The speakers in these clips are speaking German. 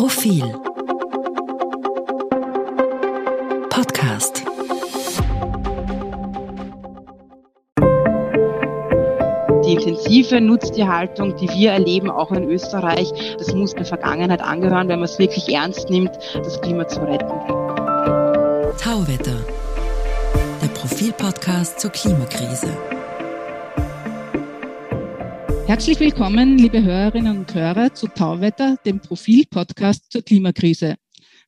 Profil Podcast Die intensive Nutztierhaltung, die wir erleben, auch in Österreich, das muss der Vergangenheit angehören, wenn man es wirklich ernst nimmt, das Klima zu retten. Tauwetter, der Profilpodcast zur Klimakrise. Herzlich willkommen, liebe Hörerinnen und Hörer, zu Tauwetter, dem Profil-Podcast zur Klimakrise.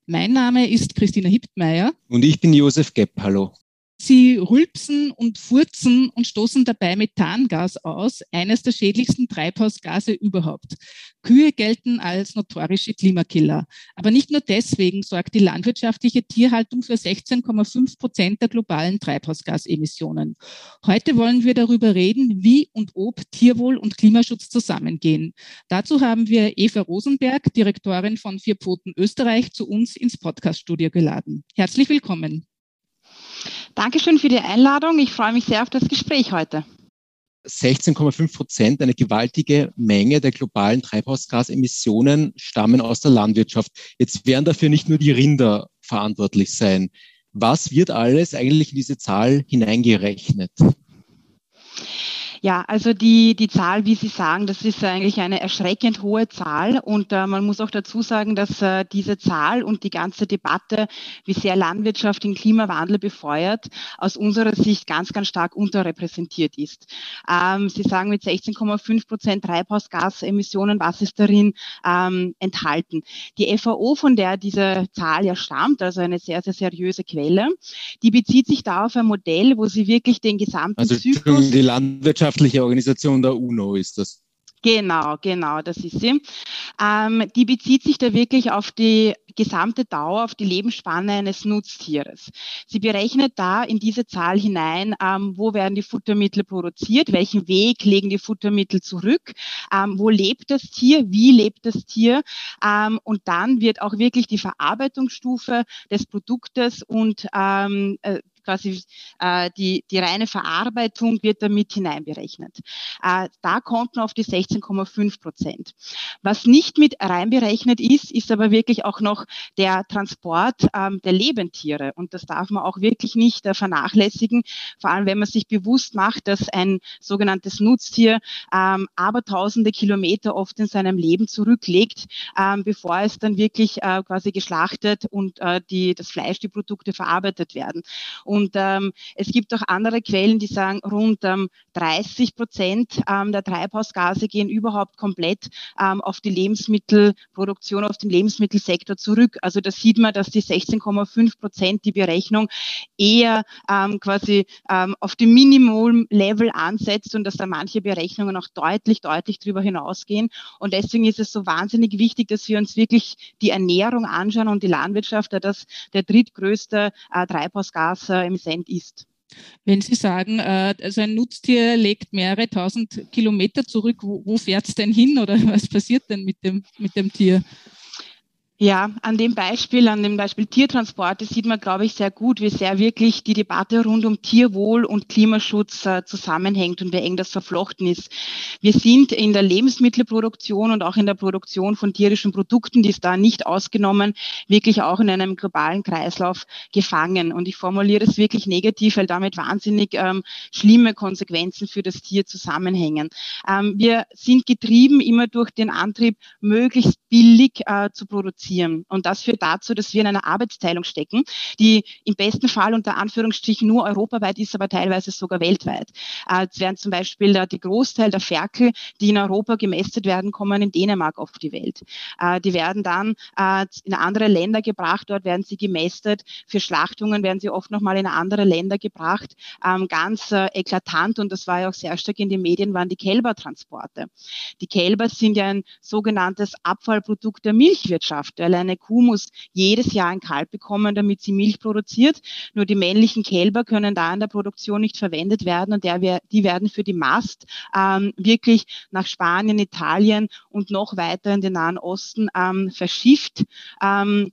Mein Name ist Christina Hiptmeier. Und ich bin Josef Gepp. Hallo. Sie rülpsen und furzen und stoßen dabei Methangas aus, eines der schädlichsten Treibhausgase überhaupt. Kühe gelten als notorische Klimakiller. Aber nicht nur deswegen sorgt die landwirtschaftliche Tierhaltung für 16,5 Prozent der globalen Treibhausgasemissionen. Heute wollen wir darüber reden, wie und ob Tierwohl und Klimaschutz zusammengehen. Dazu haben wir Eva Rosenberg, Direktorin von Vier Pfoten Österreich, zu uns ins Podcaststudio geladen. Herzlich willkommen. Dankeschön für die Einladung. Ich freue mich sehr auf das Gespräch heute. 16,5 Prozent, eine gewaltige Menge der globalen Treibhausgasemissionen stammen aus der Landwirtschaft. Jetzt werden dafür nicht nur die Rinder verantwortlich sein. Was wird alles eigentlich in diese Zahl hineingerechnet? Ja, also die, die Zahl, wie Sie sagen, das ist eigentlich eine erschreckend hohe Zahl. Und äh, man muss auch dazu sagen, dass äh, diese Zahl und die ganze Debatte, wie sehr Landwirtschaft den Klimawandel befeuert, aus unserer Sicht ganz, ganz stark unterrepräsentiert ist. Ähm, Sie sagen mit 16,5 Prozent Treibhausgasemissionen, was ist darin ähm, enthalten? Die FAO, von der diese Zahl ja stammt, also eine sehr, sehr seriöse Quelle, die bezieht sich da auf ein Modell, wo sie wirklich den gesamten also, Zyklus... Die Landwirtschaft wissenschaftliche Organisation der UNO ist das. Genau, genau, das ist sie. Ähm, die bezieht sich da wirklich auf die gesamte Dauer, auf die Lebensspanne eines Nutztieres. Sie berechnet da in diese Zahl hinein, ähm, wo werden die Futtermittel produziert, welchen Weg legen die Futtermittel zurück, ähm, wo lebt das Tier, wie lebt das Tier ähm, und dann wird auch wirklich die Verarbeitungsstufe des Produktes und ähm, äh, quasi äh, die, die reine Verarbeitung wird damit hineinberechnet. Äh, da kommt man auf die 16,5 Prozent. Was nicht mit reinberechnet ist, ist aber wirklich auch noch der Transport ähm, der Lebendtiere. Und das darf man auch wirklich nicht äh, vernachlässigen, vor allem wenn man sich bewusst macht, dass ein sogenanntes Nutztier ähm, aber tausende Kilometer oft in seinem Leben zurücklegt, ähm, bevor es dann wirklich äh, quasi geschlachtet und äh, die, das Fleisch, die Produkte verarbeitet werden. Und ähm, es gibt auch andere Quellen, die sagen, rund ähm, 30 Prozent ähm, der Treibhausgase gehen überhaupt komplett ähm, auf die Lebensmittelproduktion, auf den Lebensmittelsektor zurück. Also da sieht man, dass die 16,5 Prozent die Berechnung eher ähm, quasi ähm, auf dem Minimum-Level ansetzt und dass da manche Berechnungen auch deutlich, deutlich darüber hinausgehen. Und deswegen ist es so wahnsinnig wichtig, dass wir uns wirklich die Ernährung anschauen und die Landwirtschaft, da das der drittgrößte äh, Treibhausgas äh, Emittent ist. Wenn Sie sagen, äh, also ein Nutztier legt mehrere tausend Kilometer zurück, wo, wo fährt es denn hin oder was passiert denn mit dem, mit dem Tier? Ja, an dem Beispiel, an dem Beispiel Tiertransporte sieht man, glaube ich, sehr gut, wie sehr wirklich die Debatte rund um Tierwohl und Klimaschutz äh, zusammenhängt und wie eng das verflochten ist. Wir sind in der Lebensmittelproduktion und auch in der Produktion von tierischen Produkten, die ist da nicht ausgenommen, wirklich auch in einem globalen Kreislauf gefangen. Und ich formuliere es wirklich negativ, weil damit wahnsinnig ähm, schlimme Konsequenzen für das Tier zusammenhängen. Ähm, wir sind getrieben immer durch den Antrieb, möglichst billig äh, zu produzieren reduzieren. Und das führt dazu, dass wir in einer Arbeitsteilung stecken, die im besten Fall unter Anführungsstrichen nur europaweit ist, aber teilweise sogar weltweit. Äh, es werden zum Beispiel die Großteil der Ferkel, die in Europa gemästet werden, kommen in Dänemark auf die Welt. Äh, die werden dann äh, in andere Länder gebracht, dort werden sie gemästet. Für Schlachtungen werden sie oft nochmal in andere Länder gebracht. Ähm, ganz eklatant, und das war ja auch sehr stark in den Medien, waren die Kälbertransporte. Die Kälber sind ja ein sogenanntes Abfallprodukt der Milchwirtschaft weil eine Kuh muss jedes Jahr ein Kalb bekommen, damit sie Milch produziert. Nur die männlichen Kälber können da in der Produktion nicht verwendet werden und der, die werden für die Mast ähm, wirklich nach Spanien, Italien und noch weiter in den Nahen Osten ähm, verschifft. Ähm,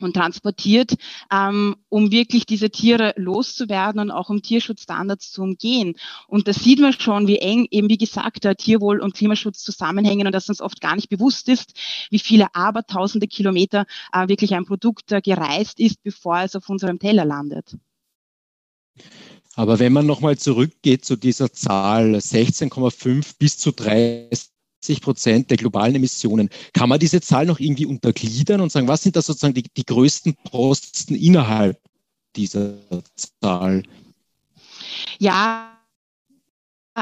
und transportiert, ähm, um wirklich diese Tiere loszuwerden und auch um Tierschutzstandards zu umgehen. Und da sieht man schon, wie eng eben, wie gesagt, der Tierwohl und Klimaschutz zusammenhängen und dass uns oft gar nicht bewusst ist, wie viele abertausende Kilometer äh, wirklich ein Produkt äh, gereist ist, bevor es auf unserem Teller landet. Aber wenn man nochmal zurückgeht zu dieser Zahl 16,5 bis zu 30 Prozent der globalen Emissionen. Kann man diese Zahl noch irgendwie untergliedern und sagen, was sind da sozusagen die, die größten Posten innerhalb dieser Zahl? Ja,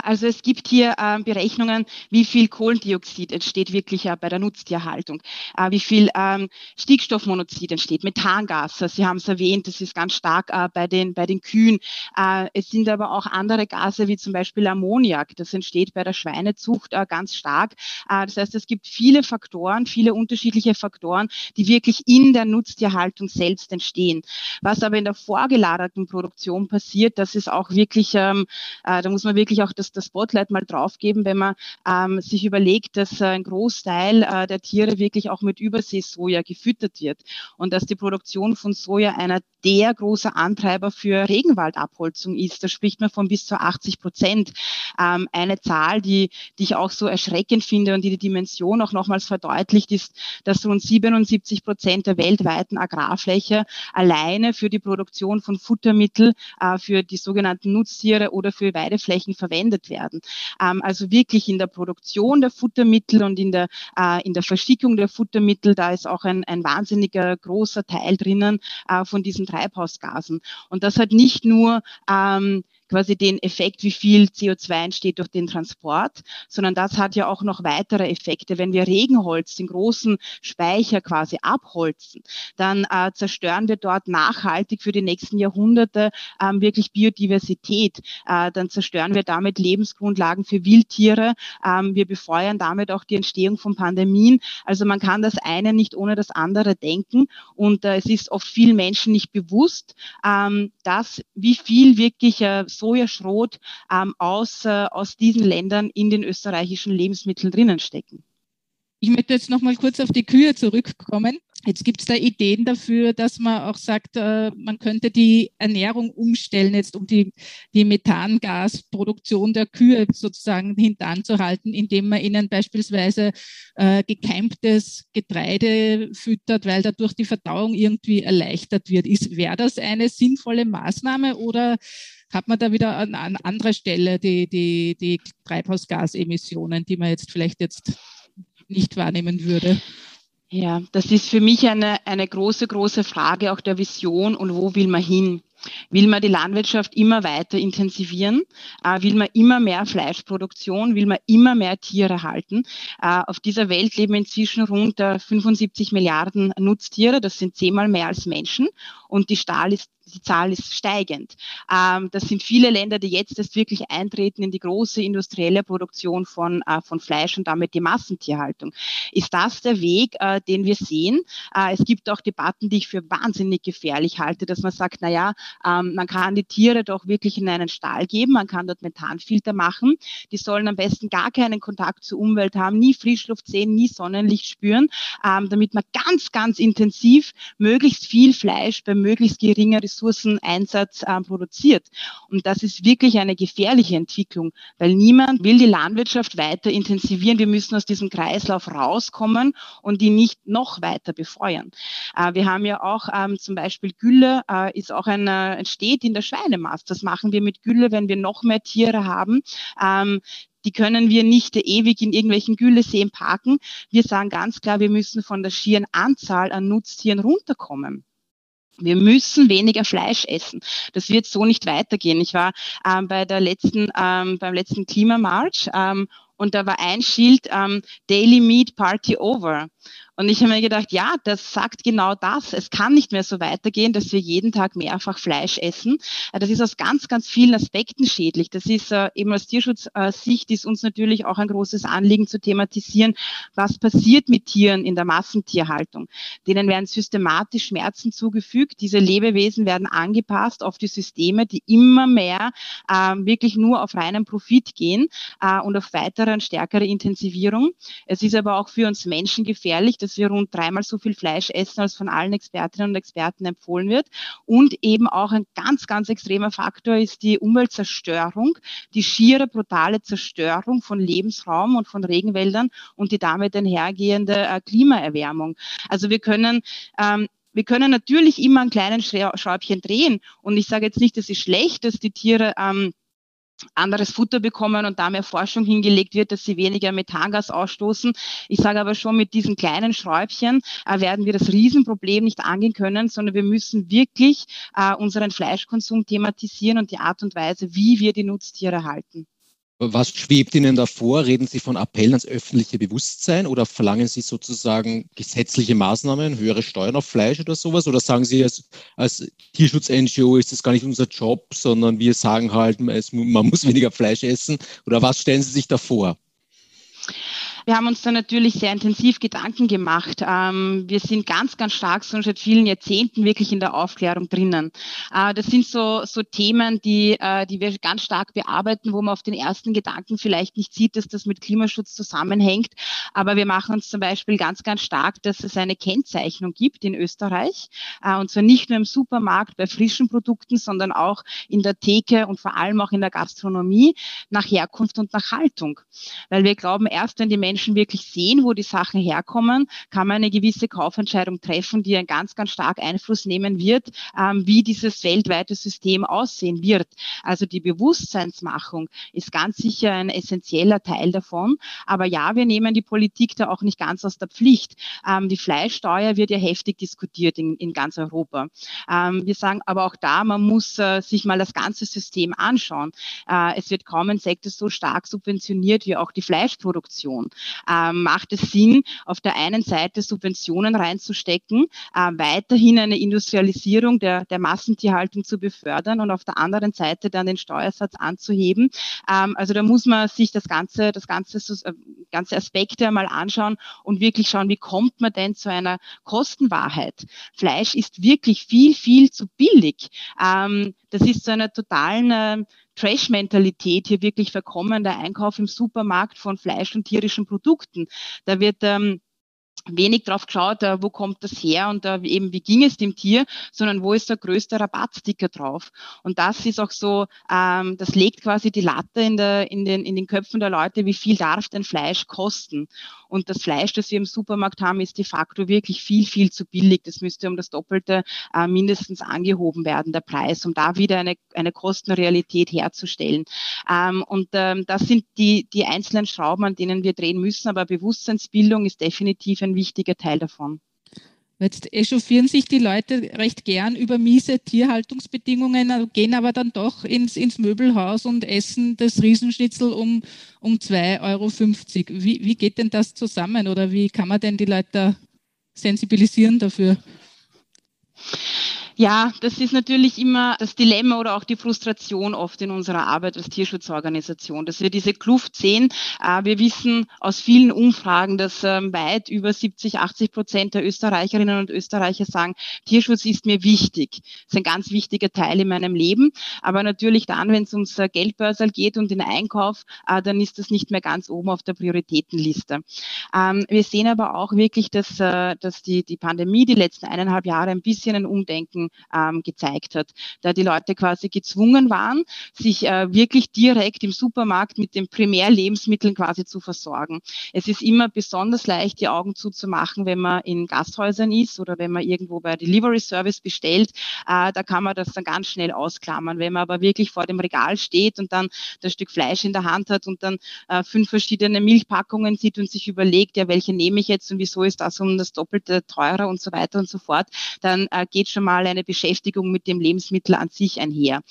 also es gibt hier äh, Berechnungen, wie viel Kohlendioxid entsteht wirklich äh, bei der Nutztierhaltung, äh, wie viel ähm, Stickstoffmonoxid entsteht, Methangas, Sie haben es erwähnt, das ist ganz stark äh, bei, den, bei den Kühen. Äh, es sind aber auch andere Gase, wie zum Beispiel Ammoniak, das entsteht bei der Schweinezucht äh, ganz stark. das heißt, es gibt viele Faktoren, viele unterschiedliche Faktoren, die wirklich in der Nutztierhaltung selbst entstehen. Was aber in der vorgelagerten Produktion passiert, das ist auch wirklich, ähm, da muss man wirklich auch das das, das Spotlight mal draufgeben, wenn man ähm, sich überlegt, dass ein Großteil äh, der Tiere wirklich auch mit Überseesoja gefüttert wird und dass die Produktion von Soja einer der große Antreiber für Regenwaldabholzung ist. Da spricht man von bis zu 80 Prozent. Ähm, eine Zahl, die, die ich auch so erschreckend finde und die die Dimension auch nochmals verdeutlicht, ist, dass rund 77 Prozent der weltweiten Agrarfläche alleine für die Produktion von Futtermittel äh, für die sogenannten Nutztiere oder für Weideflächen verwendet werden. Ähm, also wirklich in der Produktion der Futtermittel und in der, äh, in der Verschickung der Futtermittel, da ist auch ein, ein wahnsinniger großer Teil drinnen äh, von diesen Treibhausgasen. Und das hat nicht nur ähm, quasi den Effekt, wie viel CO2 entsteht durch den Transport, sondern das hat ja auch noch weitere Effekte. Wenn wir Regenholz, den großen Speicher quasi abholzen, dann äh, zerstören wir dort nachhaltig für die nächsten Jahrhunderte ähm, wirklich Biodiversität. Äh, dann zerstören wir damit Lebensgrundlagen für Wildtiere. Ähm, wir befeuern damit auch die Entstehung von Pandemien. Also man kann das eine nicht ohne das andere denken. Und äh, es ist oft vielen Menschen nicht bewusst, ähm, dass wie viel wirklich äh, Sojaschrot ähm, aus, äh, aus diesen Ländern in den österreichischen Lebensmitteln drinnen stecken. Ich möchte jetzt noch mal kurz auf die Kühe zurückkommen. Jetzt gibt es da Ideen dafür, dass man auch sagt, äh, man könnte die Ernährung umstellen, jetzt um die, die Methangasproduktion der Kühe sozusagen hintanzuhalten, indem man ihnen beispielsweise äh, gekeimtes Getreide füttert, weil dadurch die Verdauung irgendwie erleichtert wird. Wäre das eine sinnvolle Maßnahme oder hat man da wieder an, an anderer Stelle die, die, die Treibhausgasemissionen, die man jetzt vielleicht jetzt nicht wahrnehmen würde? Ja, das ist für mich eine, eine große, große Frage auch der Vision und wo will man hin? Will man die Landwirtschaft immer weiter intensivieren? Äh, will man immer mehr Fleischproduktion? Will man immer mehr Tiere halten? Äh, auf dieser Welt leben inzwischen rund 75 äh, Milliarden Nutztiere. Das sind zehnmal mehr als Menschen. Und die Stahl ist die Zahl ist steigend. Ähm, das sind viele Länder, die jetzt erst wirklich eintreten in die große industrielle Produktion von, äh, von Fleisch und damit die Massentierhaltung. Ist das der Weg, äh, den wir sehen? Äh, es gibt auch Debatten, die ich für wahnsinnig gefährlich halte, dass man sagt, na ja, ähm, man kann die Tiere doch wirklich in einen Stall geben, man kann dort Methanfilter machen. Die sollen am besten gar keinen Kontakt zur Umwelt haben, nie Frischluft sehen, nie Sonnenlicht spüren, ähm, damit man ganz, ganz intensiv möglichst viel Fleisch bei möglichst geringer Ressourceneinsatz äh, produziert. Und das ist wirklich eine gefährliche Entwicklung, weil niemand will die Landwirtschaft weiter intensivieren. Wir müssen aus diesem Kreislauf rauskommen und die nicht noch weiter befeuern. Äh, wir haben ja auch ähm, zum Beispiel Gülle, äh, ist auch ein, äh, entsteht in der Schweinemast. Das machen wir mit Gülle, wenn wir noch mehr Tiere haben. Ähm, die können wir nicht ewig in irgendwelchen Gülleseen parken. Wir sagen ganz klar, wir müssen von der schieren Anzahl an Nutztieren runterkommen. Wir müssen weniger Fleisch essen. Das wird so nicht weitergehen. Ich war ähm, bei der letzten, ähm, beim letzten Klimamarsch ähm, und da war ein Schild ähm, Daily Meat Party Over. Und ich habe mir gedacht, ja, das sagt genau das. Es kann nicht mehr so weitergehen, dass wir jeden Tag mehrfach Fleisch essen. Äh, das ist aus ganz, ganz vielen Aspekten schädlich. Das ist äh, eben aus Tierschutzsicht ist uns natürlich auch ein großes Anliegen zu thematisieren, was passiert mit Tieren in der Massentierhaltung. Denen werden systematisch Schmerzen zugefügt. Diese Lebewesen werden angepasst auf die Systeme, die immer mehr äh, wirklich nur auf reinen Profit gehen äh, und auf weitere und stärkere Intensivierung. Es ist aber auch für uns Menschen gefährlich dass wir rund dreimal so viel Fleisch essen, als von allen Expertinnen und Experten empfohlen wird. Und eben auch ein ganz, ganz extremer Faktor ist die Umweltzerstörung, die schiere, brutale Zerstörung von Lebensraum und von Regenwäldern und die damit einhergehende äh, Klimaerwärmung. Also wir können ähm, wir können natürlich immer ein kleines Schräubchen drehen. Und ich sage jetzt nicht, es ist schlecht, dass die Tiere ähm, anderes Futter bekommen und da mehr Forschung hingelegt wird, dass sie weniger Methangas ausstoßen. Ich sage aber schon, mit diesen kleinen Schräubchen äh, werden wir das Riesenproblem nicht angehen können, sondern wir müssen wirklich äh, unseren Fleischkonsum thematisieren und die Art und Weise, wie wir die Nutztiere halten. Was schwebt Ihnen davor? Reden Sie von Appellen ans öffentliche Bewusstsein oder verlangen Sie sozusagen gesetzliche Maßnahmen, höhere Steuern auf Fleisch oder sowas? Oder sagen Sie, als, als Tierschutz-NGO ist das gar nicht unser Job, sondern wir sagen halt, es, man muss weniger Fleisch essen? Oder was stellen Sie sich da vor? Wir haben uns da natürlich sehr intensiv Gedanken gemacht. Ähm, wir sind ganz, ganz stark schon seit vielen Jahrzehnten wirklich in der Aufklärung drinnen. Äh, das sind so, so Themen, die, äh, die wir ganz stark bearbeiten, wo man auf den ersten Gedanken vielleicht nicht sieht, dass das mit Klimaschutz zusammenhängt. Aber wir machen uns zum Beispiel ganz, ganz stark, dass es eine Kennzeichnung gibt in Österreich. Äh, und zwar nicht nur im Supermarkt bei frischen Produkten, sondern auch in der Theke und vor allem auch in der Gastronomie nach Herkunft und nach Haltung. Weil wir glauben, erst wenn die Menschen Menschen wirklich sehen, wo die Sachen herkommen, kann man eine gewisse Kaufentscheidung treffen, die einen ganz, ganz stark Einfluss nehmen wird, ähm, wie dieses weltweite System aussehen wird. Also die Bewusstseinsmachung ist ganz sicher ein essentieller Teil davon. Aber ja, wir nehmen die Politik da auch nicht ganz aus der Pflicht. Ähm, die Fleischsteuer wird ja heftig diskutiert in, in ganz Europa. Ähm, wir sagen aber auch da, man muss äh, sich mal das ganze System anschauen. Äh, es wird kaum ein Sektor so stark subventioniert wie auch die Fleischproduktion ähm, macht es Sinn, auf der einen Seite Subventionen reinzustecken, äh, weiterhin eine Industrialisierung der, der Massentierhaltung zu befördern und auf der anderen Seite dann den Steuersatz anzuheben. Ähm, also da muss man sich das ganze, das ganze, äh, ganze Aspekte einmal anschauen und wirklich schauen, wie kommt man denn zu einer Kostenwahrheit? Fleisch ist wirklich viel, viel zu billig. Ähm, das ist zu einer totalen äh, Trash-Mentalität hier wirklich verkommen, der Einkauf im Supermarkt von Fleisch und tierischen Produkten. Da wird ähm, wenig drauf geschaut, äh, wo kommt das her und äh, eben wie ging es dem Tier, sondern wo ist der größte Rabattsticker drauf. Und das ist auch so, ähm, das legt quasi die Latte in, der, in, den, in den Köpfen der Leute, wie viel darf denn Fleisch kosten. Und das Fleisch, das wir im Supermarkt haben, ist de facto wirklich viel, viel zu billig. Das müsste um das Doppelte äh, mindestens angehoben werden, der Preis, um da wieder eine, eine Kostenrealität herzustellen. Ähm, und ähm, das sind die, die einzelnen Schrauben, an denen wir drehen müssen. Aber Bewusstseinsbildung ist definitiv ein wichtiger Teil davon. Jetzt echauffieren sich die Leute recht gern über miese Tierhaltungsbedingungen, gehen aber dann doch ins, ins Möbelhaus und essen das Riesenschnitzel um, um 2,50 Euro. Wie, wie geht denn das zusammen oder wie kann man denn die Leute sensibilisieren dafür? Ja, das ist natürlich immer das Dilemma oder auch die Frustration oft in unserer Arbeit als Tierschutzorganisation, dass wir diese Kluft sehen. Äh, wir wissen aus vielen Umfragen, dass ähm, weit über 70, 80 Prozent der Österreicherinnen und Österreicher sagen, Tierschutz ist mir wichtig. Ist ein ganz wichtiger Teil in meinem Leben. Aber natürlich dann, wenn es ums äh, Geldbörsel geht und den Einkauf, äh, dann ist das nicht mehr ganz oben auf der Prioritätenliste. Ähm, wir sehen aber auch wirklich, dass, dass die, die Pandemie die letzten eineinhalb Jahre ein bisschen ein Umdenken ähm, gezeigt hat, da die Leute quasi gezwungen waren, sich äh, wirklich direkt im Supermarkt mit den Primärlebensmitteln quasi zu versorgen. Es ist immer besonders leicht, die Augen zuzumachen, wenn man in Gasthäusern ist oder wenn man irgendwo bei Delivery Service bestellt. Äh, da kann man das dann ganz schnell ausklammern. Wenn man aber wirklich vor dem Regal steht und dann das Stück Fleisch in der Hand hat und dann äh, fünf verschiedene Milchpackungen sieht und sich überlegt, ja, welche nehme ich jetzt und wieso ist das um das Doppelte teurer und so weiter und so fort, dann äh, geht schon mal eine Beschäftigung mit dem Lebensmittel an sich einher.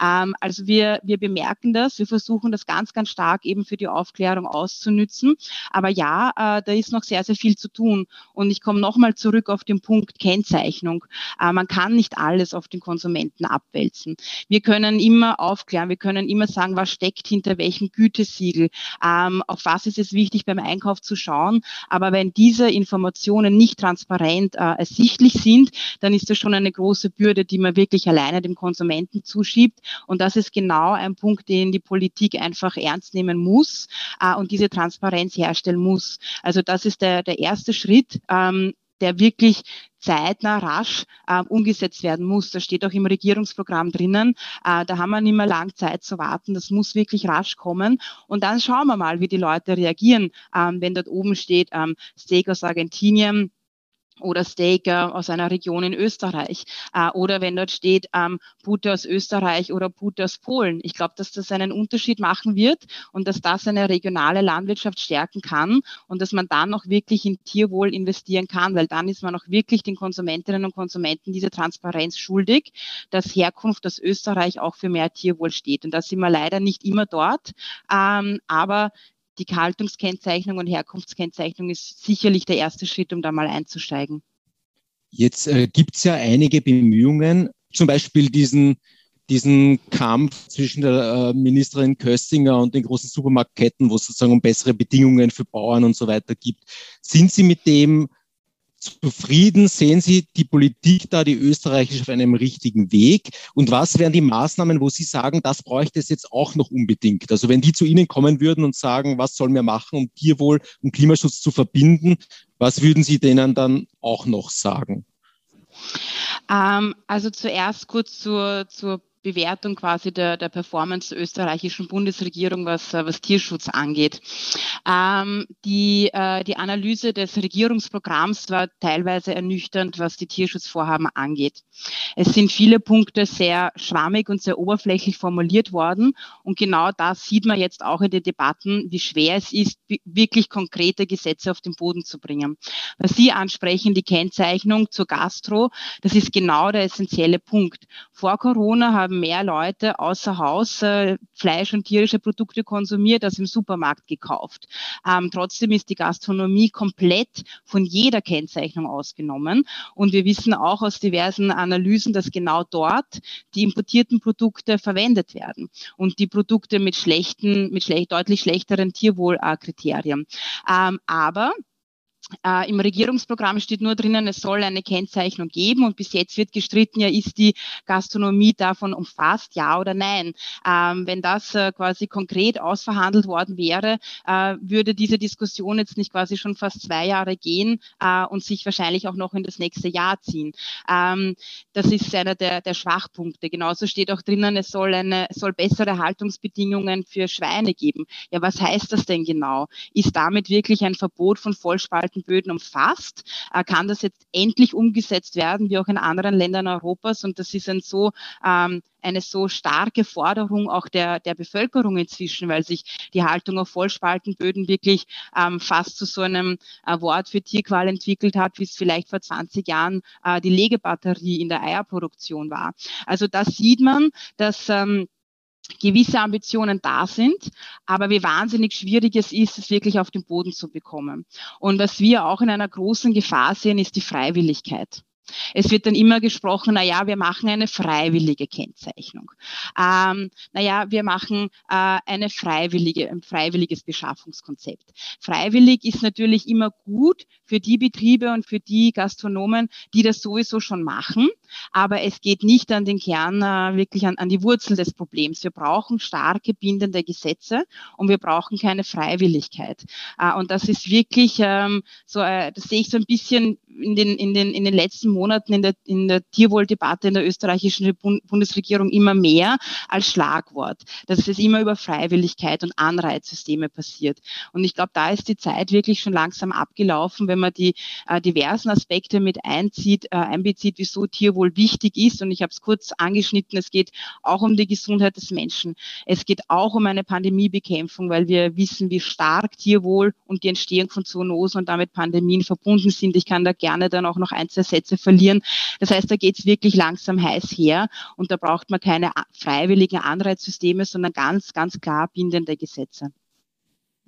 Ähm, also wir, wir bemerken das, wir versuchen das ganz, ganz stark eben für die Aufklärung auszunützen. Aber ja, äh, da ist noch sehr, sehr viel zu tun. Und ich komme nochmal zurück auf den Punkt Kennzeichnung. Äh, man kann nicht alles auf den Konsumenten abwälzen. Wir können immer aufklären, wir können immer sagen, was steckt hinter welchem Gütesiegel, ähm, auf was ist es wichtig beim Einkauf zu schauen. Aber wenn diese Informationen nicht transparent äh, ersichtlich sind, dann ist das schon eine große große Bürde, die man wirklich alleine dem Konsumenten zuschiebt. Und das ist genau ein Punkt, den die Politik einfach ernst nehmen muss äh, und diese Transparenz herstellen muss. Also das ist der, der erste Schritt, ähm, der wirklich zeitnah rasch äh, umgesetzt werden muss. Das steht auch im Regierungsprogramm drinnen. Äh, da haben wir nicht mehr lang Zeit zu warten. Das muss wirklich rasch kommen. Und dann schauen wir mal, wie die Leute reagieren, ähm, wenn dort oben steht ähm, Steak aus Argentinien oder Steak äh, aus einer Region in Österreich. Äh, oder wenn dort steht ähm, Pute aus Österreich oder Pute aus Polen. Ich glaube, dass das einen Unterschied machen wird und dass das eine regionale Landwirtschaft stärken kann und dass man dann auch wirklich in Tierwohl investieren kann, weil dann ist man auch wirklich den Konsumentinnen und Konsumenten diese Transparenz schuldig, dass Herkunft aus Österreich auch für mehr Tierwohl steht. Und da sind wir leider nicht immer dort. Ähm, aber die Haltungskennzeichnung und Herkunftskennzeichnung ist sicherlich der erste Schritt, um da mal einzusteigen. Jetzt äh, gibt es ja einige Bemühungen, zum Beispiel diesen, diesen Kampf zwischen der äh, Ministerin Köstinger und den großen Supermarktketten, wo es sozusagen um bessere Bedingungen für Bauern und so weiter gibt. Sind Sie mit dem zufrieden? Sehen Sie die Politik da, die österreichische, auf einem richtigen Weg? Und was wären die Maßnahmen, wo Sie sagen, das bräuchte es jetzt auch noch unbedingt? Also wenn die zu Ihnen kommen würden und sagen, was sollen wir machen, um Tierwohl und Klimaschutz zu verbinden, was würden Sie denen dann auch noch sagen? Ähm, also zuerst kurz zur, zur Bewertung quasi der, der Performance der österreichischen Bundesregierung, was, äh, was Tierschutz angeht. Ähm, die, äh, die Analyse des Regierungsprogramms war teilweise ernüchternd, was die Tierschutzvorhaben angeht. Es sind viele Punkte sehr schwammig und sehr oberflächlich formuliert worden. Und genau das sieht man jetzt auch in den Debatten, wie schwer es ist, wirklich konkrete Gesetze auf den Boden zu bringen. Was Sie ansprechen, die Kennzeichnung zur Gastro, das ist genau der essentielle Punkt. Vor Corona haben mehr Leute außer Haus äh, Fleisch und tierische Produkte konsumiert als im Supermarkt gekauft. Ähm, trotzdem ist die Gastronomie komplett von jeder Kennzeichnung ausgenommen. Und wir wissen auch aus diversen Analysen, dass genau dort die importierten Produkte verwendet werden und die Produkte mit schlechten, mit schlecht, deutlich schlechteren Tierwohlkriterien. Ähm, aber äh, Im Regierungsprogramm steht nur drinnen, es soll eine Kennzeichnung geben und bis jetzt wird gestritten, ja, ist die Gastronomie davon umfasst, ja oder nein. Ähm, wenn das äh, quasi konkret ausverhandelt worden wäre, äh, würde diese Diskussion jetzt nicht quasi schon fast zwei Jahre gehen äh, und sich wahrscheinlich auch noch in das nächste Jahr ziehen. Ähm, das ist einer der, der Schwachpunkte. Genauso steht auch drinnen, es soll, eine, es soll bessere Haltungsbedingungen für Schweine geben. Ja, was heißt das denn genau? Ist damit wirklich ein Verbot von Vollspalten Böden umfasst, äh, kann das jetzt endlich umgesetzt werden, wie auch in anderen Ländern Europas. Und das ist ein so, ähm, eine so starke Forderung auch der, der Bevölkerung inzwischen, weil sich die Haltung auf Vollspaltenböden wirklich ähm, fast zu so einem äh, Wort für Tierqual entwickelt hat, wie es vielleicht vor 20 Jahren äh, die Legebatterie in der Eierproduktion war. Also da sieht man, dass ähm, gewisse Ambitionen da sind, aber wie wahnsinnig schwierig es ist, es wirklich auf den Boden zu bekommen. Und was wir auch in einer großen Gefahr sehen, ist die Freiwilligkeit. Es wird dann immer gesprochen, na ja, wir machen eine freiwillige Kennzeichnung. Ähm, na ja, wir machen äh, eine freiwillige, ein freiwilliges Beschaffungskonzept. Freiwillig ist natürlich immer gut für die Betriebe und für die Gastronomen, die das sowieso schon machen. Aber es geht nicht an den Kern, äh, wirklich an, an die Wurzel des Problems. Wir brauchen starke bindende Gesetze und wir brauchen keine Freiwilligkeit. Äh, und das ist wirklich ähm, so, äh, das sehe ich so ein bisschen in den, in den, in den letzten Monaten in der, in der Tierwohldebatte in der österreichischen Bundesregierung immer mehr als Schlagwort, dass es immer über Freiwilligkeit und Anreizsysteme passiert. Und ich glaube, da ist die Zeit wirklich schon langsam abgelaufen, wenn man die äh, diversen Aspekte mit einzieht, äh, einbezieht, wieso Tierwohl wichtig ist. Und ich habe es kurz angeschnitten, es geht auch um die Gesundheit des Menschen. Es geht auch um eine Pandemiebekämpfung, weil wir wissen, wie stark Tierwohl und die Entstehung von Zoonosen und damit Pandemien verbunden sind. Ich kann da gerne dann auch noch ein, zwei Sätze verlieren. Das heißt, da geht es wirklich langsam heiß her und da braucht man keine freiwilligen Anreizsysteme, sondern ganz, ganz klar bindende Gesetze.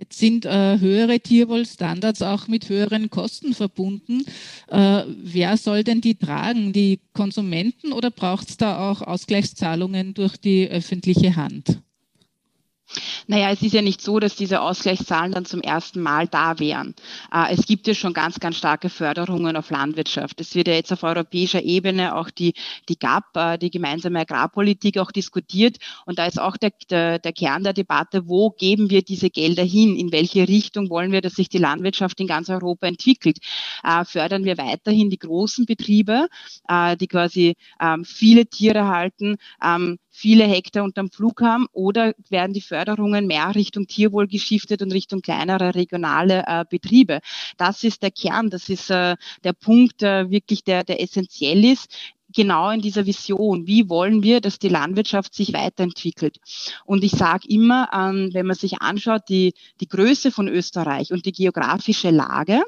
Jetzt sind äh, höhere Tierwohlstandards auch mit höheren Kosten verbunden. Äh, wer soll denn die tragen? Die Konsumenten oder braucht es da auch Ausgleichszahlungen durch die öffentliche Hand? Naja, es ist ja nicht so, dass diese Ausgleichszahlen dann zum ersten Mal da wären. Äh, es gibt ja schon ganz, ganz starke Förderungen auf Landwirtschaft. Es wird ja jetzt auf europäischer Ebene auch die, die GAP, äh, die gemeinsame Agrarpolitik, auch diskutiert. Und da ist auch der, der, der Kern der Debatte, wo geben wir diese Gelder hin? In welche Richtung wollen wir, dass sich die Landwirtschaft in ganz Europa entwickelt? Äh, fördern wir weiterhin die großen Betriebe, die quasi ähm, viele Tiere halten, ähm, viele Hektar unterm Flug haben oder werden die Förderungen mehr Richtung Tierwohl geschiftet und Richtung kleinere regionale äh, Betriebe. Das ist der Kern, das ist äh, der Punkt äh, wirklich, der, der essentiell ist genau in dieser Vision. Wie wollen wir, dass die Landwirtschaft sich weiterentwickelt? Und ich sage immer, ähm, wenn man sich anschaut, die, die Größe von Österreich und die geografische Lage,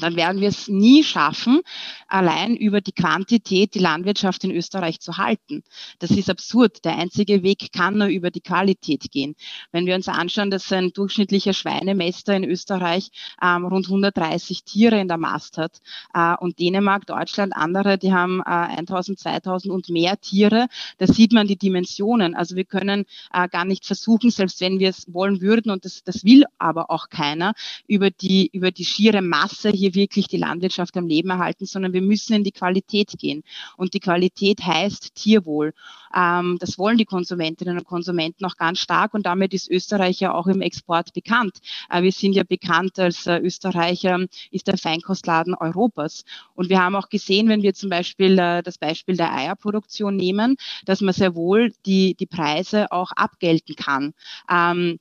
dann werden wir es nie schaffen, allein über die Quantität die Landwirtschaft in Österreich zu halten. Das ist absurd. Der einzige Weg kann nur über die Qualität gehen. Wenn wir uns anschauen, dass ein durchschnittlicher Schweinemester in Österreich ähm, rund 130 Tiere in der Mast hat äh, und Dänemark, Deutschland, andere, die haben äh, 1000, 2000 und mehr Tiere, da sieht man die Dimensionen. Also wir können äh, gar nicht versuchen, selbst wenn wir es wollen würden, und das, das will aber auch keiner, über die, über die schiere Masse hier wirklich die Landwirtschaft am Leben erhalten, sondern wir müssen in die Qualität gehen. Und die Qualität heißt Tierwohl. Ähm, das wollen die Konsumentinnen und Konsumenten auch ganz stark und damit ist Österreich ja auch im Export bekannt. Äh, wir sind ja bekannt als äh, Österreicher, ist der Feinkostladen Europas. Und wir haben auch gesehen, wenn wir zum Beispiel äh, das Beispiel der Eierproduktion nehmen, dass man sehr wohl die, die Preise auch abgelten kann. Ähm,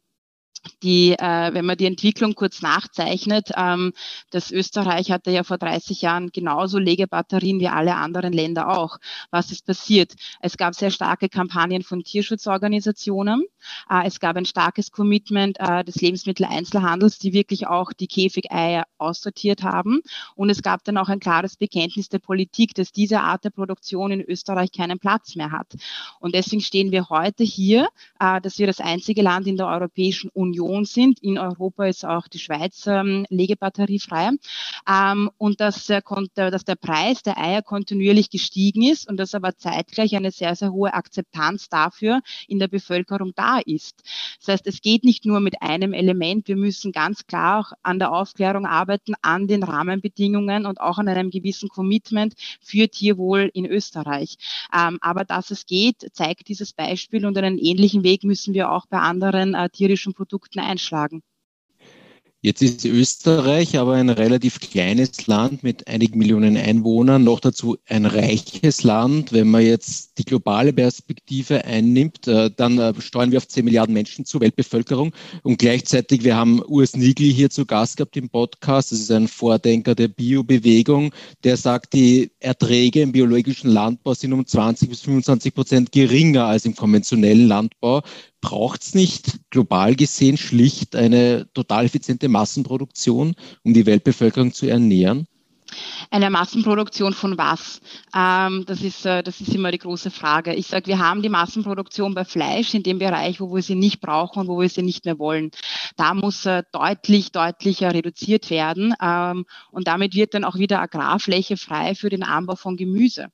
die, äh, wenn man die Entwicklung kurz nachzeichnet, ähm, das Österreich hatte ja vor 30 Jahren genauso Legebatterien wie alle anderen Länder auch. Was ist passiert? Es gab sehr starke Kampagnen von Tierschutzorganisationen. Äh, es gab ein starkes Commitment äh, des Lebensmitteleinzelhandels, die wirklich auch die Käfigeier aussortiert haben. Und es gab dann auch ein klares Bekenntnis der Politik, dass diese Art der Produktion in Österreich keinen Platz mehr hat. Und deswegen stehen wir heute hier, äh, dass wir das einzige Land in der Europäischen Union Union sind. In Europa ist auch die Schweiz ähm, legebatteriefrei. Ähm, und dass, äh, dass der Preis der Eier kontinuierlich gestiegen ist und dass aber zeitgleich eine sehr, sehr hohe Akzeptanz dafür in der Bevölkerung da ist. Das heißt, es geht nicht nur mit einem Element. Wir müssen ganz klar auch an der Aufklärung arbeiten, an den Rahmenbedingungen und auch an einem gewissen Commitment für Tierwohl in Österreich. Ähm, aber dass es geht, zeigt dieses Beispiel und einen ähnlichen Weg müssen wir auch bei anderen äh, tierischen Produkten Produkten einschlagen. Jetzt ist Österreich aber ein relativ kleines Land mit einigen Millionen Einwohnern, noch dazu ein reiches Land. Wenn man jetzt die globale Perspektive einnimmt, äh, dann äh, steuern wir auf 10 Milliarden Menschen zur Weltbevölkerung. Und gleichzeitig, wir haben Urs Nigli hier zu Gast gehabt im Podcast. Das ist ein Vordenker der Biobewegung, der sagt, die Erträge im biologischen Landbau sind um 20 bis 25 Prozent geringer als im konventionellen Landbau braucht es nicht global gesehen schlicht eine total effiziente Massenproduktion, um die Weltbevölkerung zu ernähren? Eine Massenproduktion von was? Ähm, das, ist, äh, das ist immer die große Frage. Ich sage, wir haben die Massenproduktion bei Fleisch in dem Bereich, wo wir sie nicht brauchen und wo wir sie nicht mehr wollen. Da muss äh, deutlich, deutlicher reduziert werden. Ähm, und damit wird dann auch wieder Agrarfläche frei für den Anbau von Gemüse.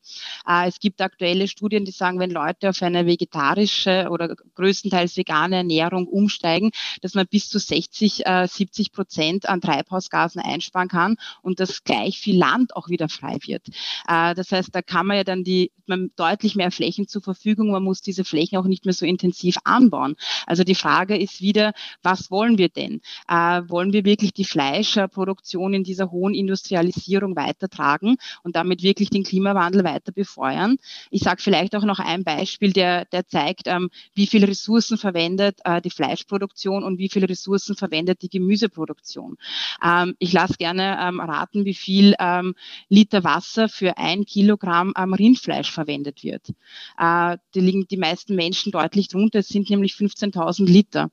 Äh, es gibt aktuelle Studien, die sagen, wenn Leute auf eine vegetarische oder größtenteils vegane Ernährung umsteigen, dass man bis zu 60, 70 Prozent an Treibhausgasen einsparen kann und das gleich viel Land auch wieder frei wird. Äh, das heißt, da kann man ja dann die, man deutlich mehr Flächen zur Verfügung, man muss diese Flächen auch nicht mehr so intensiv anbauen. Also die Frage ist wieder, was wollen wir denn? Äh, wollen wir wirklich die Fleischproduktion in dieser hohen Industrialisierung weitertragen und damit wirklich den Klimawandel weiter befeuern? Ich sage vielleicht auch noch ein Beispiel, der, der zeigt, ähm, wie viele Ressourcen verwendet äh, die Fleischproduktion und wie viele Ressourcen verwendet die Gemüseproduktion. Ähm, ich lasse gerne ähm, raten, wie viel ähm, Liter Wasser für ein Kilogramm ähm, Rindfleisch verwendet wird. Äh, die liegen die meisten Menschen deutlich drunter. Es sind nämlich 15.000 Liter.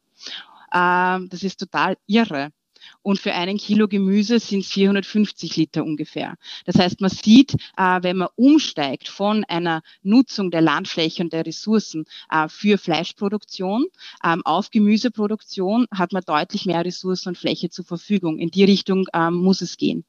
Äh, das ist total irre und für einen Kilo Gemüse sind es 450 Liter ungefähr. Das heißt, man sieht, äh, wenn man umsteigt von einer Nutzung der Landfläche und der Ressourcen äh, für Fleischproduktion ähm, auf Gemüseproduktion, hat man deutlich mehr Ressourcen und Fläche zur Verfügung. In die Richtung ähm, muss es gehen.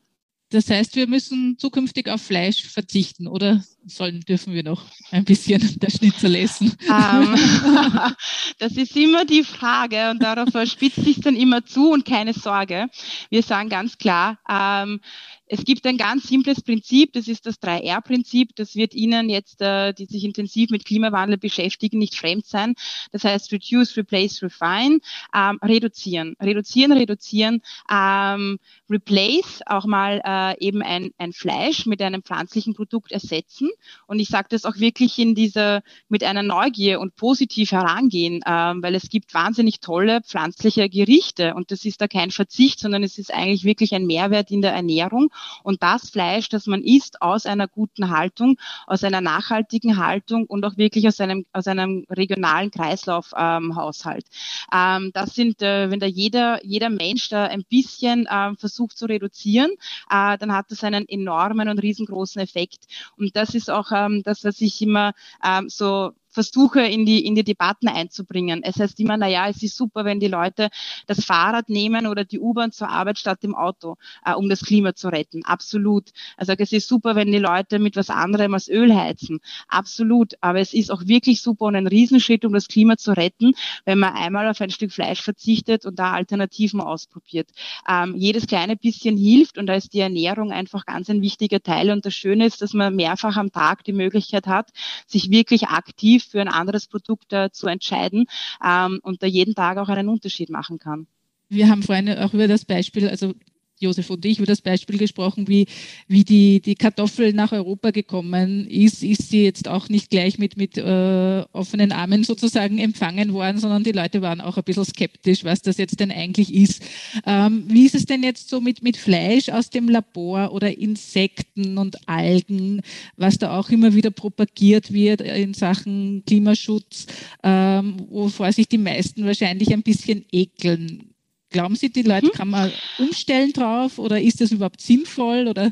Das heißt, wir müssen zukünftig auf Fleisch verzichten oder sollen, dürfen wir noch ein bisschen der Schnitzel essen? Um, ähm, das ist immer die Frage und darauf spitzt sich dann immer zu und keine Sorge. Wir sagen ganz klar, ähm, es gibt ein ganz simples Prinzip, das ist das 3R-Prinzip. Das wird Ihnen jetzt, äh, die sich intensiv mit Klimawandel beschäftigen, nicht fremd sein. Das heißt Reduce, Replace, Refine, ähm, reduzieren, reduzieren, reduzieren, ähm, Replace, auch mal äh, eben ein, ein Fleisch mit einem pflanzlichen Produkt ersetzen. Und ich sage das auch wirklich in dieser, mit einer Neugier und positiv herangehen, ähm, weil es gibt wahnsinnig tolle pflanzliche Gerichte und das ist da kein Verzicht, sondern es ist eigentlich wirklich ein Mehrwert in der Ernährung. Und das Fleisch, das man isst aus einer guten Haltung, aus einer nachhaltigen Haltung und auch wirklich aus einem, aus einem regionalen Kreislaufhaushalt. Ähm, ähm, das sind, äh, wenn da jeder, jeder Mensch da ein bisschen äh, versucht zu reduzieren, äh, dann hat das einen enormen und riesengroßen Effekt. Und das ist auch ähm, das, was ich immer ähm, so versuche, in die, in die Debatten einzubringen. Es heißt immer, na ja, es ist super, wenn die Leute das Fahrrad nehmen oder die U-Bahn zur Arbeit statt dem Auto, äh, um das Klima zu retten. Absolut. Also es ist super, wenn die Leute mit was anderem als Öl heizen. Absolut. Aber es ist auch wirklich super und ein Riesenschritt, um das Klima zu retten, wenn man einmal auf ein Stück Fleisch verzichtet und da Alternativen ausprobiert. Ähm, jedes kleine bisschen hilft und da ist die Ernährung einfach ganz ein wichtiger Teil. Und das Schöne ist, dass man mehrfach am Tag die Möglichkeit hat, sich wirklich aktiv für ein anderes Produkt äh, zu entscheiden ähm, und da jeden Tag auch einen Unterschied machen kann. Wir haben vorhin auch über das Beispiel, also Josef und ich über das Beispiel gesprochen, wie, wie die, die Kartoffel nach Europa gekommen ist, ist sie jetzt auch nicht gleich mit, mit äh, offenen Armen sozusagen empfangen worden, sondern die Leute waren auch ein bisschen skeptisch, was das jetzt denn eigentlich ist. Ähm, wie ist es denn jetzt so mit, mit Fleisch aus dem Labor oder Insekten und Algen, was da auch immer wieder propagiert wird in Sachen Klimaschutz, ähm, wovor sich die meisten wahrscheinlich ein bisschen ekeln? Glauben Sie, die Leute mhm. kann man umstellen drauf oder ist das überhaupt sinnvoll oder?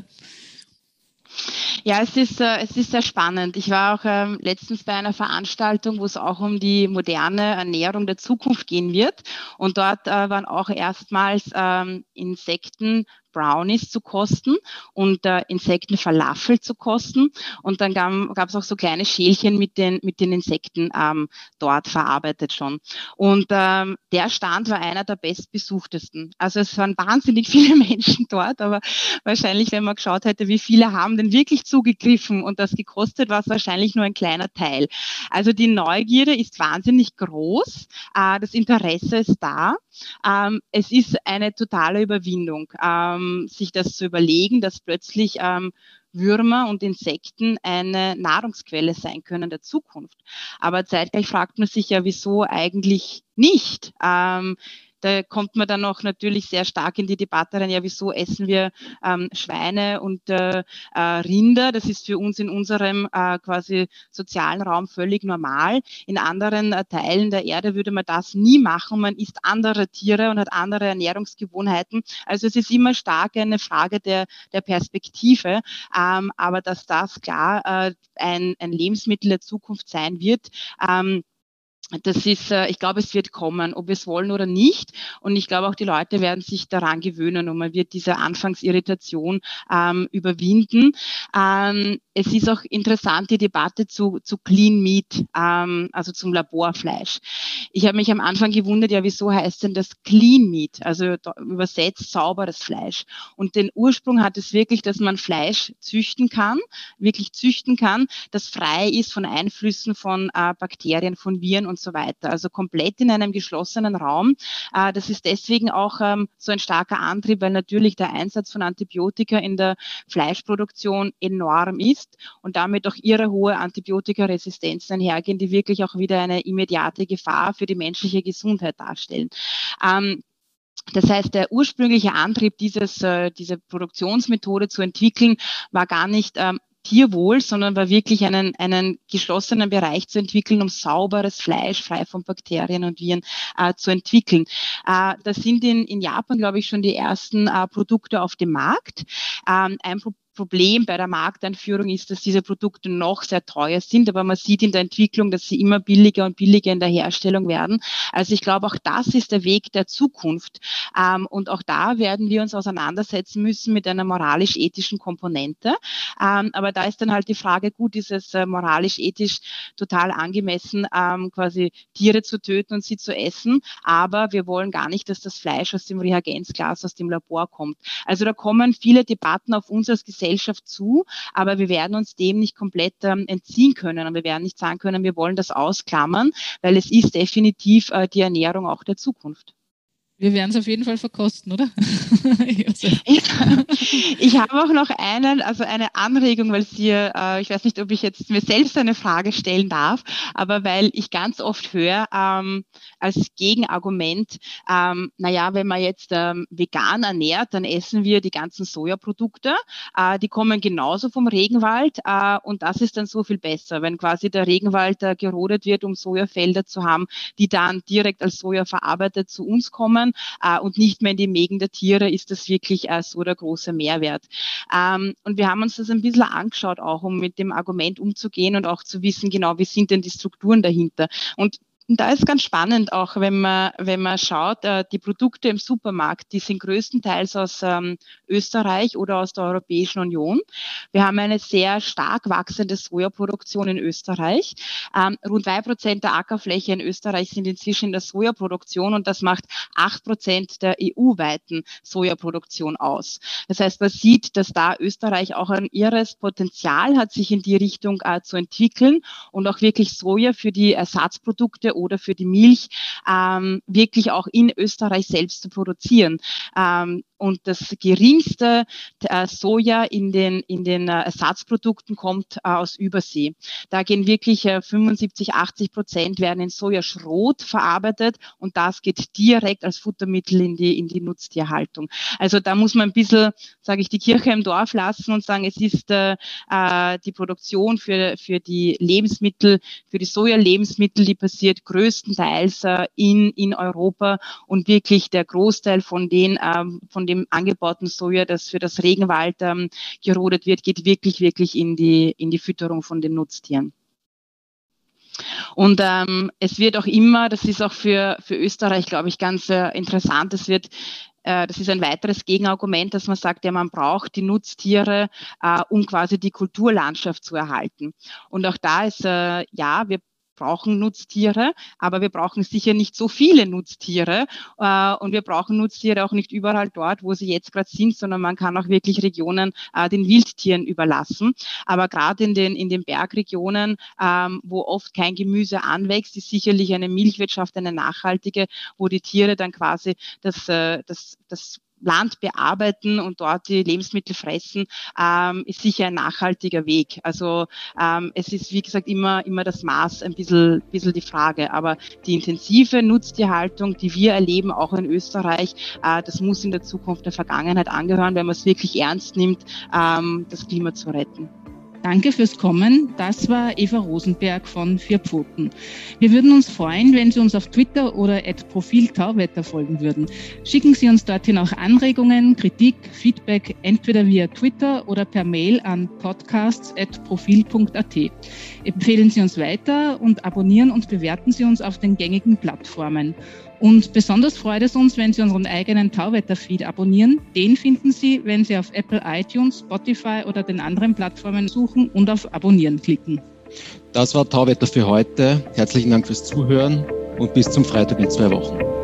Ja, es ist, äh, es ist sehr spannend. Ich war auch ähm, letztens bei einer Veranstaltung, wo es auch um die moderne Ernährung der Zukunft gehen wird. Und dort äh, waren auch erstmals ähm, Insekten Brownies zu kosten und äh, Insektenfalafel zu kosten. Und dann gab es auch so kleine Schälchen mit den, mit den Insekten ähm, dort verarbeitet schon. Und ähm, der Stand war einer der bestbesuchtesten. Also es waren wahnsinnig viele Menschen dort, aber wahrscheinlich, wenn man geschaut hätte, wie viele haben denn wirklich zugegriffen und das gekostet, war es wahrscheinlich nur ein kleiner Teil. Also die Neugierde ist wahnsinnig groß, äh, das Interesse ist da. Ähm, es ist eine totale Überwindung. Ähm, ähm, sich das zu überlegen, dass plötzlich ähm, Würmer und Insekten eine Nahrungsquelle sein können der Zukunft. Aber zeitgleich fragt man sich ja, wieso eigentlich nicht? Ähm, da kommt man dann auch natürlich sehr stark in die Debatte rein, ja, wieso essen wir ähm, Schweine und äh, äh, Rinder? Das ist für uns in unserem äh, quasi sozialen Raum völlig normal. In anderen äh, Teilen der Erde würde man das nie machen. Man isst andere Tiere und hat andere Ernährungsgewohnheiten. Also es ist immer stark eine Frage der, der Perspektive. Ähm, aber dass das klar äh, ein, ein Lebensmittel der Zukunft sein wird, ähm, das ist, äh, ich glaube, es wird kommen, ob wir es wollen oder nicht. Und ich glaube auch, die Leute werden sich daran gewöhnen und man wird diese Anfangsirritation ähm, überwinden. Ähm, es ist auch interessant, die Debatte zu, zu Clean Meat, ähm, also zum Laborfleisch. Ich habe mich am Anfang gewundert, ja, wieso heißt denn das Clean Meat, also übersetzt sauberes Fleisch. Und den Ursprung hat es wirklich, dass man Fleisch züchten kann, wirklich züchten kann, das frei ist von Einflüssen von äh, Bakterien, von Viren und so weiter. Also komplett in einem geschlossenen Raum. Äh, das ist deswegen auch ähm, so ein starker Antrieb, weil natürlich der Einsatz von Antibiotika in der Fleischproduktion enorm ist und damit auch ihre hohe Antibiotikaresistenz einhergehen, die wirklich auch wieder eine immediate Gefahr für die menschliche Gesundheit darstellen. Ähm, das heißt, der ursprüngliche Antrieb, dieses, äh, diese Produktionsmethode zu entwickeln, war gar nicht ähm, Tierwohl, sondern war wirklich einen, einen geschlossenen Bereich zu entwickeln, um sauberes Fleisch frei von Bakterien und Viren äh, zu entwickeln. Äh, da sind in, in Japan, glaube ich, schon die ersten äh, Produkte auf dem Markt. Ähm, ein Pro Problem bei der Markteinführung ist, dass diese Produkte noch sehr teuer sind, aber man sieht in der Entwicklung, dass sie immer billiger und billiger in der Herstellung werden. Also ich glaube, auch das ist der Weg der Zukunft. Ähm, und auch da werden wir uns auseinandersetzen müssen mit einer moralisch-ethischen Komponente. Ähm, aber da ist dann halt die Frage, gut, ist es äh, moralisch-ethisch total angemessen, ähm, quasi Tiere zu töten und sie zu essen, aber wir wollen gar nicht, dass das Fleisch aus dem Reagenzglas aus dem Labor kommt. Also da kommen viele Debatten auf uns als Gesellschaft zu, aber wir werden uns dem nicht komplett ähm, entziehen können und wir werden nicht sagen können, wir wollen das ausklammern, weil es ist definitiv äh, die Ernährung auch der Zukunft. Wir werden es auf jeden Fall verkosten, oder? ich habe auch noch einen, also eine Anregung, weil Sie, äh, ich weiß nicht, ob ich jetzt mir selbst eine Frage stellen darf, aber weil ich ganz oft höre ähm, als Gegenargument, ähm, naja, wenn man jetzt ähm, vegan ernährt, dann essen wir die ganzen Sojaprodukte, äh, die kommen genauso vom Regenwald äh, und das ist dann so viel besser, wenn quasi der Regenwald äh, gerodet wird, um Sojafelder zu haben, die dann direkt als Soja verarbeitet zu uns kommen kommen äh, und nicht mehr in die Mägen der Tiere, ist das wirklich äh, so der große Mehrwert. Ähm, und wir haben uns das ein bisschen angeschaut, auch um mit dem Argument umzugehen und auch zu wissen, genau, wie sind denn die Strukturen dahinter. Und und da ist ganz spannend auch, wenn man, wenn man schaut, äh, die Produkte im Supermarkt, die sind größtenteils aus ähm, Österreich oder aus der Europäischen Union. Wir haben eine sehr stark wachsende Sojaproduktion in Österreich. Ähm, rund drei Prozent der Ackerfläche in Österreich sind inzwischen in der Sojaproduktion und das macht acht Prozent der EU-weiten Sojaproduktion aus. Das heißt, man sieht, dass da Österreich auch ein irres Potenzial hat, sich in die Richtung äh, zu entwickeln und auch wirklich Soja für die Ersatzprodukte oder für die Milch ähm, wirklich auch in Österreich selbst zu produzieren. Ähm, und das geringste äh, Soja in den, in den äh, Ersatzprodukten kommt äh, aus Übersee. Da gehen wirklich 75, 80 Prozent werden in Sojaschrot verarbeitet und das geht direkt als Futtermittel in die, in die Nutztierhaltung. Also da muss man ein bisschen, sage ich, die Kirche im Dorf lassen und sagen, es ist äh, die Produktion für, für die Lebensmittel, für die Soja-Lebensmittel, die passiert größtenteils äh, in, in Europa und wirklich der Großteil von den, ähm, von dem angebauten Soja, das für das Regenwald ähm, gerodet wird, geht wirklich, wirklich in die, in die Fütterung von den Nutztieren. Und ähm, es wird auch immer, das ist auch für, für Österreich, glaube ich, ganz äh, interessant, es wird äh, das ist ein weiteres Gegenargument, dass man sagt, ja, man braucht die Nutztiere, äh, um quasi die Kulturlandschaft zu erhalten. Und auch da ist, äh, ja, wir brauchen Nutztiere, aber wir brauchen sicher nicht so viele Nutztiere äh, und wir brauchen Nutztiere auch nicht überall dort, wo sie jetzt gerade sind, sondern man kann auch wirklich Regionen äh, den Wildtieren überlassen. Aber gerade in den, in den Bergregionen, ähm, wo oft kein Gemüse anwächst, ist sicherlich eine Milchwirtschaft eine nachhaltige, wo die Tiere dann quasi das, äh, das, das Land bearbeiten und dort die Lebensmittel fressen, ähm, ist sicher ein nachhaltiger Weg. Also ähm, es ist, wie gesagt, immer, immer das Maß ein bisschen, bisschen die Frage. Aber die intensive Nutztierhaltung, die wir erleben, auch in Österreich, äh, das muss in der Zukunft der Vergangenheit angehören, wenn man es wirklich ernst nimmt, ähm, das Klima zu retten. Danke fürs Kommen. Das war Eva Rosenberg von Vier Pfoten. Wir würden uns freuen, wenn Sie uns auf Twitter oder at Profil Tauwetter folgen würden. Schicken Sie uns dorthin auch Anregungen, Kritik, Feedback, entweder via Twitter oder per Mail an podcasts.profil.at. Empfehlen Sie uns weiter und abonnieren und bewerten Sie uns auf den gängigen Plattformen. Und besonders freut es uns, wenn Sie unseren eigenen Tauwetter-Feed abonnieren. Den finden Sie, wenn Sie auf Apple iTunes, Spotify oder den anderen Plattformen suchen und auf Abonnieren klicken. Das war Tauwetter für heute. Herzlichen Dank fürs Zuhören und bis zum Freitag in zwei Wochen.